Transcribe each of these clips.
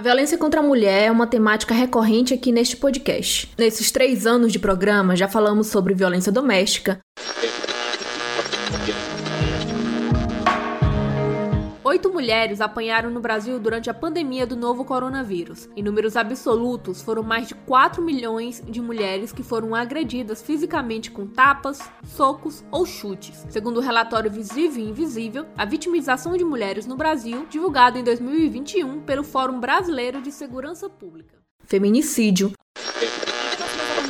A violência contra a mulher é uma temática recorrente aqui neste podcast. Nesses três anos de programa, já falamos sobre violência doméstica. Oito mulheres apanharam no Brasil durante a pandemia do novo coronavírus. Em números absolutos, foram mais de 4 milhões de mulheres que foram agredidas fisicamente com tapas, socos ou chutes. Segundo o relatório Visível e Invisível, a vitimização de mulheres no Brasil, divulgado em 2021 pelo Fórum Brasileiro de Segurança Pública. Feminicídio,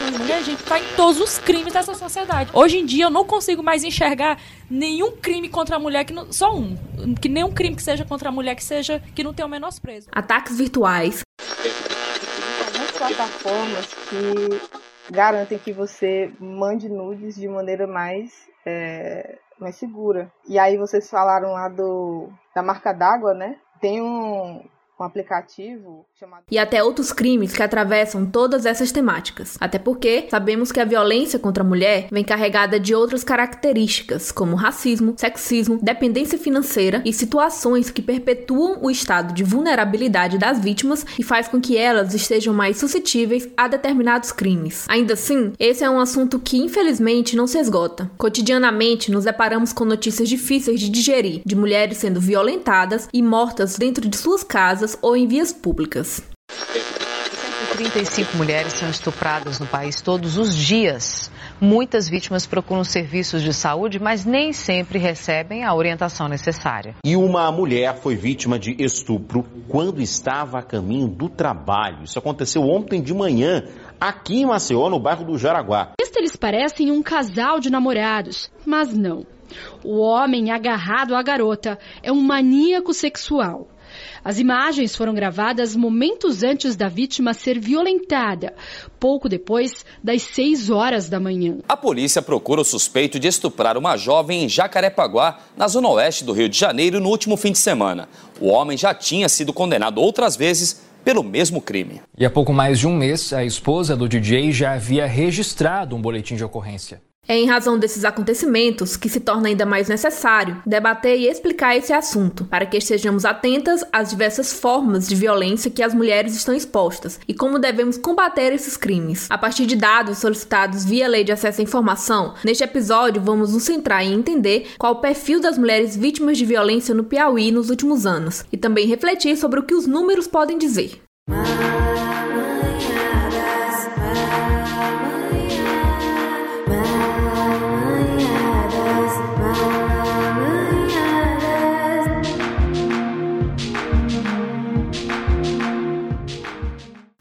mulher, a gente tá em todos os crimes dessa sociedade. Hoje em dia eu não consigo mais enxergar nenhum crime contra a mulher que não, só um, que nenhum crime que seja contra a mulher que seja que não tenha o menosprezo. Ataques virtuais. Algumas plataformas que garantem que você mande nudes de maneira mais é, mais segura. E aí vocês falaram lá do da marca d'água, né? Tem um, um aplicativo chamado. E até outros crimes que atravessam todas essas temáticas. Até porque sabemos que a violência contra a mulher vem carregada de outras características, como racismo, sexismo, dependência financeira e situações que perpetuam o estado de vulnerabilidade das vítimas e faz com que elas estejam mais suscetíveis a determinados crimes. Ainda assim, esse é um assunto que infelizmente não se esgota. Cotidianamente nos deparamos com notícias difíceis de digerir, de mulheres sendo violentadas e mortas dentro de suas casas ou em vias públicas. 35 mulheres são estupradas no país todos os dias. Muitas vítimas procuram serviços de saúde, mas nem sempre recebem a orientação necessária. E uma mulher foi vítima de estupro quando estava a caminho do trabalho. Isso aconteceu ontem de manhã, aqui em Maceió, no bairro do Jaraguá. Eles parecem um casal de namorados, mas não. O homem agarrado à garota é um maníaco sexual. As imagens foram gravadas momentos antes da vítima ser violentada, pouco depois das 6 horas da manhã. A polícia procura o suspeito de estuprar uma jovem em Jacarepaguá, na zona oeste do Rio de Janeiro, no último fim de semana. O homem já tinha sido condenado outras vezes pelo mesmo crime. E há pouco mais de um mês, a esposa do DJ já havia registrado um boletim de ocorrência. É em razão desses acontecimentos que se torna ainda mais necessário debater e explicar esse assunto, para que estejamos atentas às diversas formas de violência que as mulheres estão expostas e como devemos combater esses crimes. A partir de dados solicitados via Lei de Acesso à Informação, neste episódio vamos nos centrar em entender qual o perfil das mulheres vítimas de violência no Piauí nos últimos anos e também refletir sobre o que os números podem dizer.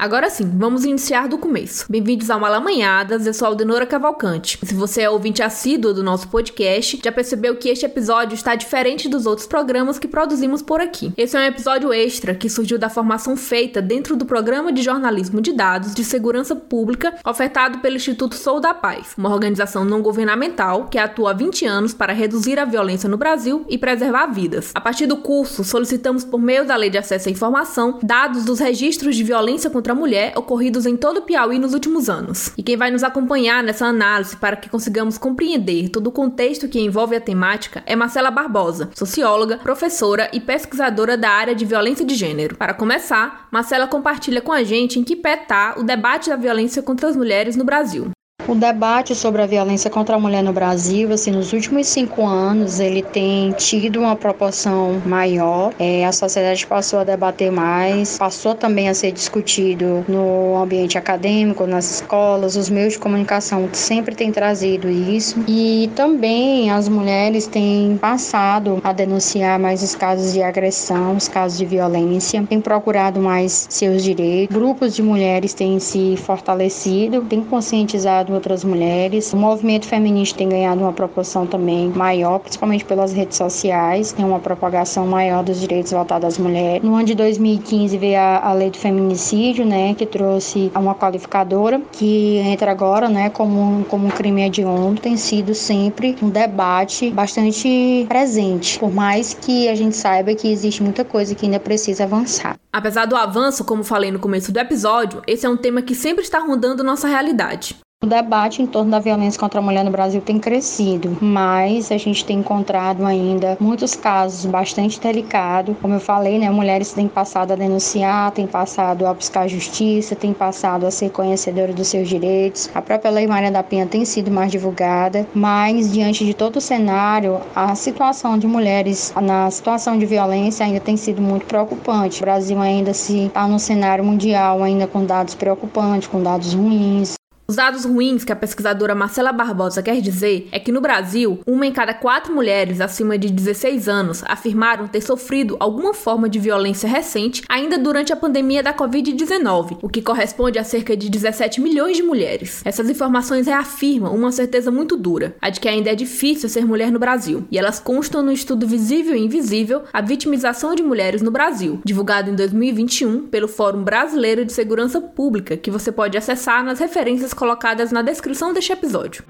Agora sim, vamos iniciar do começo. Bem-vindos ao Malamanhadas, eu sou Aldenora Cavalcante. Se você é ouvinte assíduo do nosso podcast, já percebeu que este episódio está diferente dos outros programas que produzimos por aqui. Esse é um episódio extra que surgiu da formação feita dentro do Programa de Jornalismo de Dados de Segurança Pública, ofertado pelo Instituto Sou da Paz, uma organização não governamental que atua há 20 anos para reduzir a violência no Brasil e preservar vidas. A partir do curso, solicitamos por meio da Lei de Acesso à Informação dados dos registros de violência contra contra a mulher ocorridos em todo o Piauí nos últimos anos. E quem vai nos acompanhar nessa análise para que consigamos compreender todo o contexto que envolve a temática é Marcela Barbosa, socióloga, professora e pesquisadora da área de violência de gênero. Para começar, Marcela compartilha com a gente em que pé está o debate da violência contra as mulheres no Brasil. O debate sobre a violência contra a mulher no Brasil, assim, nos últimos cinco anos, ele tem tido uma proporção maior. É, a sociedade passou a debater mais, passou também a ser discutido no ambiente acadêmico, nas escolas, os meios de comunicação sempre têm trazido isso. E também as mulheres têm passado a denunciar mais os casos de agressão, os casos de violência, têm procurado mais seus direitos. Grupos de mulheres têm se fortalecido, têm conscientizado outras mulheres. O movimento feminista tem ganhado uma proporção também maior, principalmente pelas redes sociais, tem uma propagação maior dos direitos voltados às mulheres. No ano de 2015 veio a, a lei do feminicídio, né, que trouxe uma qualificadora que entra agora, né, como, como um crime hediondo, tem sido sempre um debate bastante presente, por mais que a gente saiba que existe muita coisa que ainda precisa avançar. Apesar do avanço, como falei no começo do episódio, esse é um tema que sempre está rondando nossa realidade. O debate em torno da violência contra a mulher no Brasil tem crescido, mas a gente tem encontrado ainda muitos casos bastante delicados. Como eu falei, né, mulheres têm passado a denunciar, têm passado a buscar justiça, têm passado a ser conhecedoras dos seus direitos. A própria Lei Maria da Penha tem sido mais divulgada, mas diante de todo o cenário, a situação de mulheres na situação de violência ainda tem sido muito preocupante. O Brasil ainda se está no cenário mundial ainda com dados preocupantes, com dados ruins. Os dados ruins que a pesquisadora Marcela Barbosa quer dizer é que no Brasil, uma em cada quatro mulheres acima de 16 anos afirmaram ter sofrido alguma forma de violência recente ainda durante a pandemia da Covid-19, o que corresponde a cerca de 17 milhões de mulheres. Essas informações reafirmam uma certeza muito dura, a de que ainda é difícil ser mulher no Brasil, e elas constam no estudo Visível e Invisível A Vitimização de Mulheres no Brasil, divulgado em 2021 pelo Fórum Brasileiro de Segurança Pública, que você pode acessar nas referências colocadas na descrição deste episódio.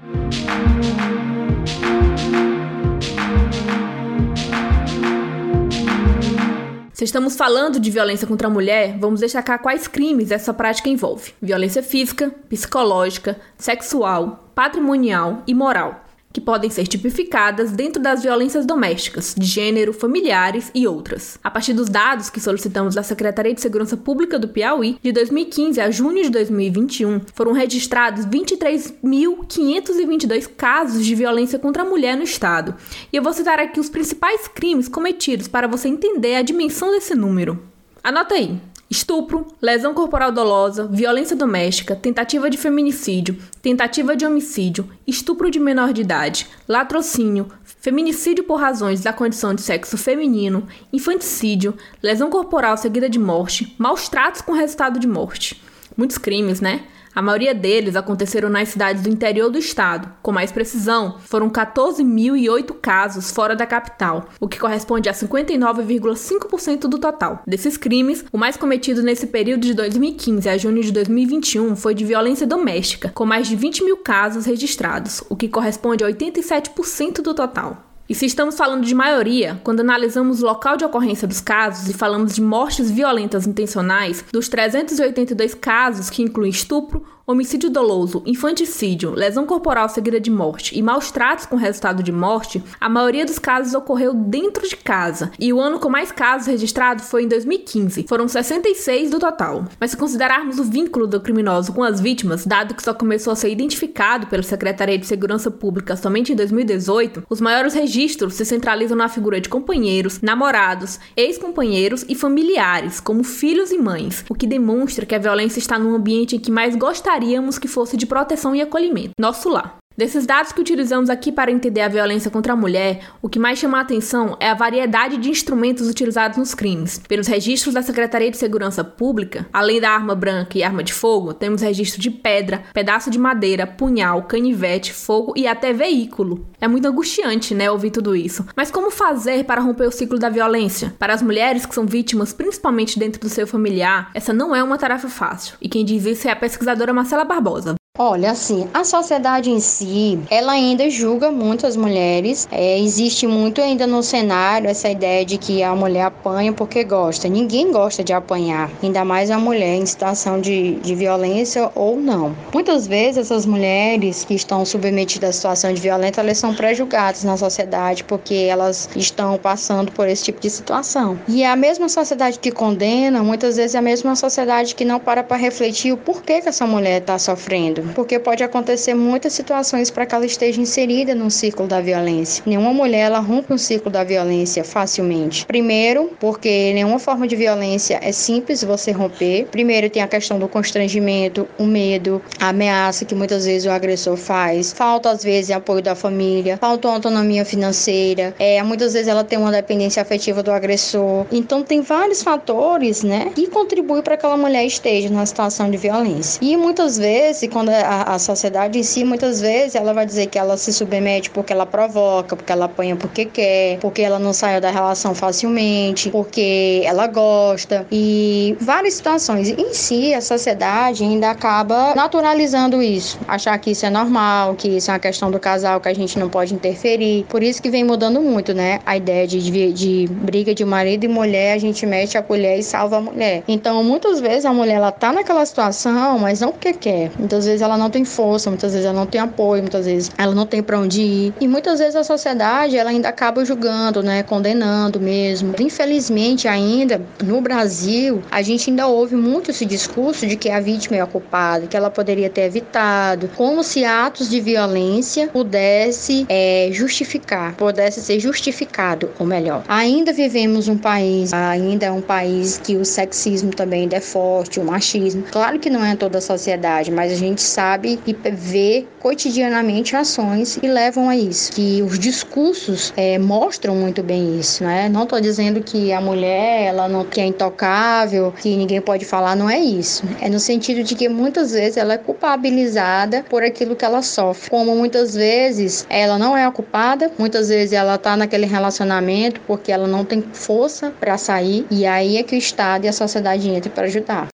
Se estamos falando de violência contra a mulher, vamos destacar quais crimes essa prática envolve: violência física, psicológica, sexual, patrimonial e moral que podem ser tipificadas dentro das violências domésticas, de gênero, familiares e outras. A partir dos dados que solicitamos da Secretaria de Segurança Pública do Piauí, de 2015 a junho de 2021, foram registrados 23.522 casos de violência contra a mulher no estado. E eu vou citar aqui os principais crimes cometidos para você entender a dimensão desse número. Anota aí: estupro, lesão corporal dolosa, violência doméstica, tentativa de feminicídio, tentativa de homicídio, estupro de menor de idade, latrocínio, feminicídio por razões da condição de sexo feminino, infanticídio, lesão corporal seguida de morte, maus tratos com resultado de morte. Muitos crimes, né? A maioria deles aconteceram nas cidades do interior do estado. Com mais precisão, foram 14.008 casos fora da capital, o que corresponde a 59,5% do total. Desses crimes, o mais cometido nesse período de 2015 a junho de 2021 foi de violência doméstica, com mais de 20 mil casos registrados, o que corresponde a 87% do total. E se estamos falando de maioria, quando analisamos o local de ocorrência dos casos e falamos de mortes violentas intencionais, dos 382 casos que incluem estupro, homicídio doloso, infanticídio, lesão corporal seguida de morte e maus tratos com resultado de morte, a maioria dos casos ocorreu dentro de casa, e o ano com mais casos registrados foi em 2015, foram 66 do total. Mas se considerarmos o vínculo do criminoso com as vítimas, dado que só começou a ser identificado pela Secretaria de Segurança Pública somente em 2018, os maiores registros se centralizam na figura de companheiros, namorados, ex-companheiros e familiares, como filhos e mães, o que demonstra que a violência está no ambiente em que mais gostaria gostaríamos que fosse de proteção e acolhimento, nosso lar. Desses dados que utilizamos aqui para entender a violência contra a mulher, o que mais chama a atenção é a variedade de instrumentos utilizados nos crimes. Pelos registros da Secretaria de Segurança Pública, além da arma branca e arma de fogo, temos registro de pedra, pedaço de madeira, punhal, canivete, fogo e até veículo. É muito angustiante, né, ouvir tudo isso. Mas como fazer para romper o ciclo da violência? Para as mulheres que são vítimas, principalmente dentro do seu familiar, essa não é uma tarefa fácil. E quem diz isso é a pesquisadora Marcela Barbosa. Olha, assim, a sociedade em si, ela ainda julga muito as mulheres. É, existe muito ainda no cenário essa ideia de que a mulher apanha porque gosta. Ninguém gosta de apanhar, ainda mais a mulher em situação de, de violência ou não. Muitas vezes essas mulheres que estão submetidas à situação de violência, elas são pré-julgadas na sociedade porque elas estão passando por esse tipo de situação. E é a mesma sociedade que condena, muitas vezes é a mesma sociedade que não para para refletir o porquê que essa mulher está sofrendo porque pode acontecer muitas situações para que ela esteja inserida num ciclo da violência. Nenhuma mulher ela rompe um ciclo da violência facilmente. Primeiro, porque nenhuma forma de violência é simples você romper. Primeiro tem a questão do constrangimento, o medo, a ameaça que muitas vezes o agressor faz. Falta às vezes apoio da família, falta autonomia financeira. É, muitas vezes ela tem uma dependência afetiva do agressor. Então tem vários fatores, né, que contribuem para que aquela mulher esteja na situação de violência. E muitas vezes quando a, a sociedade em si, muitas vezes, ela vai dizer que ela se submete porque ela provoca, porque ela apanha porque quer, porque ela não saiu da relação facilmente, porque ela gosta e várias situações. Em si, a sociedade ainda acaba naturalizando isso, achar que isso é normal, que isso é uma questão do casal, que a gente não pode interferir. Por isso que vem mudando muito, né? A ideia de, de, de briga de marido e mulher, a gente mete a colher e salva a mulher. Então, muitas vezes a mulher ela tá naquela situação, mas não porque quer. Muitas vezes vezes ela não tem força, muitas vezes ela não tem apoio, muitas vezes ela não tem para onde ir. E muitas vezes a sociedade ela ainda acaba julgando, né, condenando mesmo. Infelizmente ainda no Brasil, a gente ainda ouve muito esse discurso de que a vítima é a culpada, que ela poderia ter evitado, como se atos de violência pudesse é, justificar, pudesse ser justificado, ou melhor. Ainda vivemos um país, ainda é um país que o sexismo também é forte, o machismo. Claro que não é toda a sociedade, mas a gente sabe e vê cotidianamente ações que levam a isso, que os discursos é, mostram muito bem isso, né? Não estou dizendo que a mulher ela não que é intocável, que ninguém pode falar, não é isso. É no sentido de que muitas vezes ela é culpabilizada por aquilo que ela sofre, como muitas vezes ela não é a culpada, muitas vezes ela está naquele relacionamento porque ela não tem força para sair e aí é que o Estado e a sociedade entram para ajudar.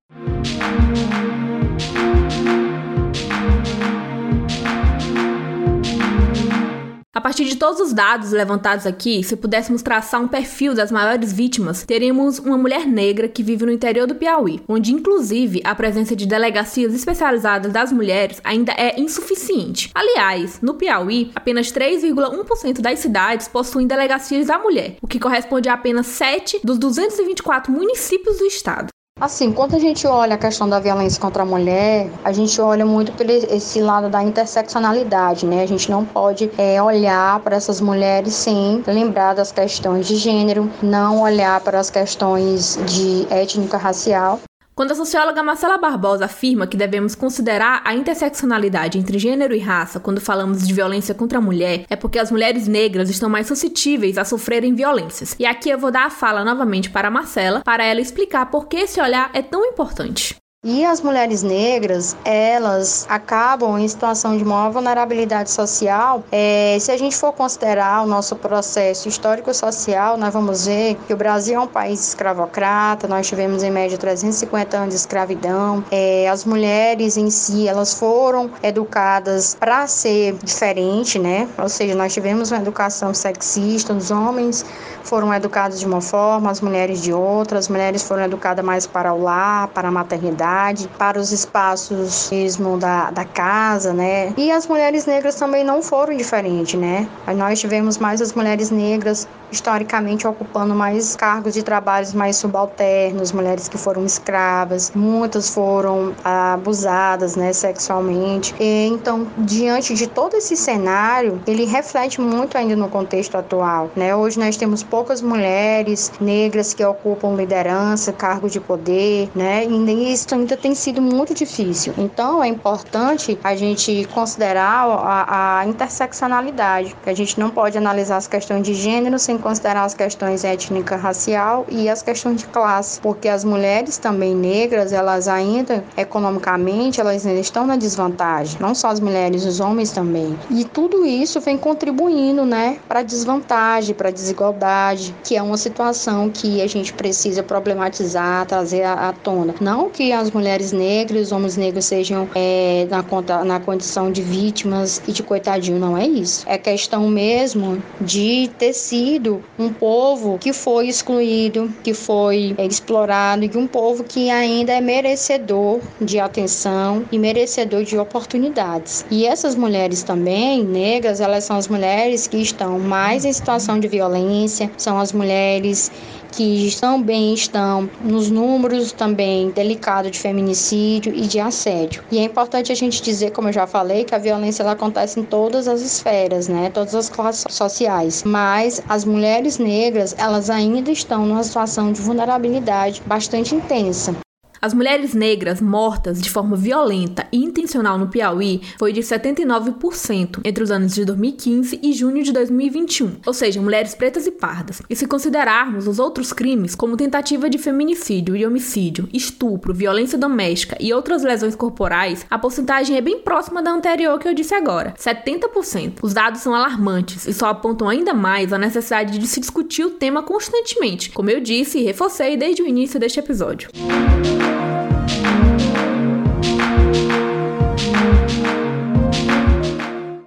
Partir de todos os dados levantados aqui, se pudéssemos traçar um perfil das maiores vítimas, teríamos uma mulher negra que vive no interior do Piauí, onde inclusive a presença de delegacias especializadas das mulheres ainda é insuficiente. Aliás, no Piauí, apenas 3,1% das cidades possuem delegacias da mulher, o que corresponde a apenas 7 dos 224 municípios do estado. Assim, quando a gente olha a questão da violência contra a mulher, a gente olha muito por esse lado da interseccionalidade, né? A gente não pode é, olhar para essas mulheres sem lembrar das questões de gênero, não olhar para as questões de étnica racial. Quando a socióloga Marcela Barbosa afirma que devemos considerar a interseccionalidade entre gênero e raça quando falamos de violência contra a mulher, é porque as mulheres negras estão mais suscetíveis a sofrerem violências. E aqui eu vou dar a fala novamente para a Marcela, para ela explicar por que esse olhar é tão importante. E as mulheres negras, elas acabam em situação de maior vulnerabilidade social. É, se a gente for considerar o nosso processo histórico-social, nós vamos ver que o Brasil é um país escravocrata, nós tivemos em média 350 anos de escravidão. É, as mulheres em si, elas foram educadas para ser diferente, né? Ou seja, nós tivemos uma educação sexista, os homens foram educados de uma forma, as mulheres de outra, as mulheres foram educadas mais para o lar, para a maternidade, para os espaços mesmo da, da casa, né? E as mulheres negras também não foram diferentes, né? Nós tivemos mais as mulheres negras historicamente ocupando mais cargos de trabalhos mais subalternos, mulheres que foram escravas, muitas foram abusadas, né, sexualmente. E, então, diante de todo esse cenário, ele reflete muito ainda no contexto atual, né? Hoje nós temos poucas mulheres negras que ocupam liderança, cargos de poder, né? E isso ainda tem sido muito difícil. Então é importante a gente considerar a, a interseccionalidade, que a gente não pode analisar as questões de gênero sem considerar as questões étnica, racial e as questões de classe, porque as mulheres também negras, elas ainda economicamente, elas ainda estão na desvantagem, não só as mulheres, os homens também. E tudo isso vem contribuindo, né, para desvantagem, para desigualdade que é uma situação que a gente precisa problematizar, trazer à, tona. Não que as mulheres negras, os homens negros sejam é, na, conta, na condição de vítimas e de coitadinho, não é isso. É questão mesmo de ter sido um povo que foi excluído, que foi é, explorado e um povo que ainda é merecedor de atenção e merecedor de oportunidades. E essas mulheres também, negras, elas são as mulheres que estão mais em situação de violência, são as mulheres que também estão nos números também delicados de feminicídio e de assédio. E é importante a gente dizer, como eu já falei, que a violência ela acontece em todas as esferas, né? Todas as classes sociais. Mas as mulheres negras, elas ainda estão numa situação de vulnerabilidade bastante intensa. As mulheres negras mortas de forma violenta e intencional no Piauí foi de 79% entre os anos de 2015 e junho de 2021, ou seja, mulheres pretas e pardas. E se considerarmos os outros crimes, como tentativa de feminicídio e homicídio, estupro, violência doméstica e outras lesões corporais, a porcentagem é bem próxima da anterior que eu disse agora, 70%. Os dados são alarmantes e só apontam ainda mais a necessidade de se discutir o tema constantemente, como eu disse e reforcei desde o início deste episódio.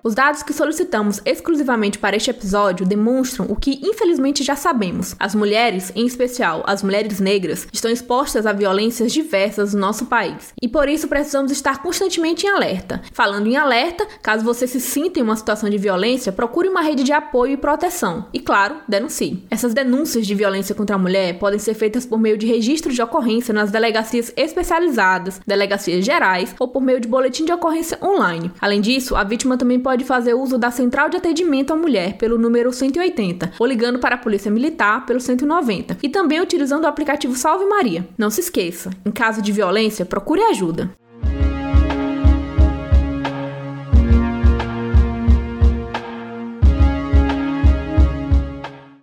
Os dados que solicitamos exclusivamente para este episódio demonstram o que infelizmente já sabemos. As mulheres, em especial as mulheres negras, estão expostas a violências diversas no nosso país. E por isso precisamos estar constantemente em alerta. Falando em alerta, caso você se sinta em uma situação de violência, procure uma rede de apoio e proteção. E claro, denuncie. Essas denúncias de violência contra a mulher podem ser feitas por meio de registro de ocorrência nas delegacias especializadas, delegacias gerais ou por meio de boletim de ocorrência online. Além disso, a vítima também pode fazer uso da central de atendimento à mulher pelo número 180 ou ligando para a Polícia Militar pelo 190 e também utilizando o aplicativo Salve Maria. Não se esqueça, em caso de violência, procure ajuda.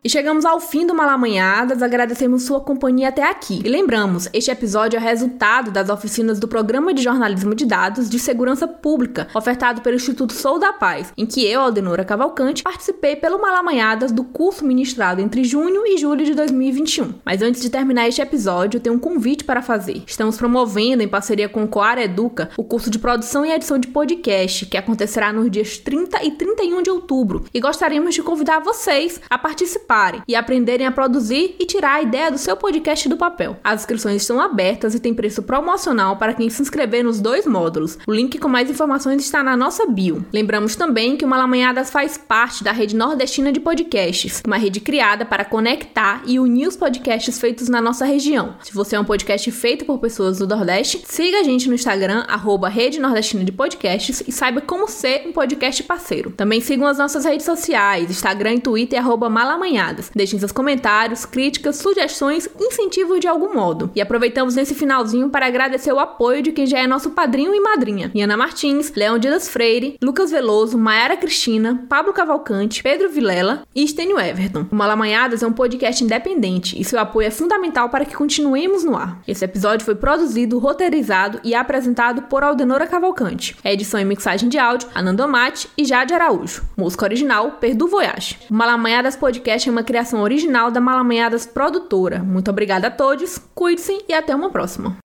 E chegamos ao fim do Malamanhadas, agradecemos sua companhia até aqui. E lembramos, este episódio é resultado das oficinas do Programa de Jornalismo de Dados de Segurança Pública, ofertado pelo Instituto Sou da Paz, em que eu, Aldenora Cavalcante, participei pelo Malamanhadas do curso ministrado entre junho e julho de 2021. Mas antes de terminar este episódio, eu tenho um convite para fazer. Estamos promovendo, em parceria com o Coar Educa, o curso de produção e edição de podcast, que acontecerá nos dias 30 e 31 de outubro. E gostaríamos de convidar vocês a participar e aprenderem a produzir e tirar a ideia do seu podcast do papel. As inscrições estão abertas e tem preço promocional para quem se inscrever nos dois módulos. O link com mais informações está na nossa bio. Lembramos também que o Malamanhadas faz parte da rede nordestina de podcasts, uma rede criada para conectar e unir os podcasts feitos na nossa região. Se você é um podcast feito por pessoas do Nordeste, siga a gente no Instagram, arroba Rede Nordestina de Podcasts e saiba como ser um podcast parceiro. Também sigam as nossas redes sociais, Instagram e Twitter, arroba Malamanhadas Deixem seus comentários, críticas, sugestões, incentivos de algum modo. E aproveitamos nesse finalzinho para agradecer o apoio de quem já é nosso padrinho e madrinha: Iana Martins, Leão Dias Freire, Lucas Veloso, Mayara Cristina, Pablo Cavalcante, Pedro Vilela e Estênio Everton. O Malamanhadas é um podcast independente e seu apoio é fundamental para que continuemos no ar. Esse episódio foi produzido, roteirizado e apresentado por Aldenora Cavalcante. A edição e mixagem de áudio, Ananda Mate e Jade Araújo. Música original, Perdu Voyage. O Malamanhadas Podcast é uma criação original da Malamanhadas Produtora. Muito obrigada a todos, cuide-se e até uma próxima.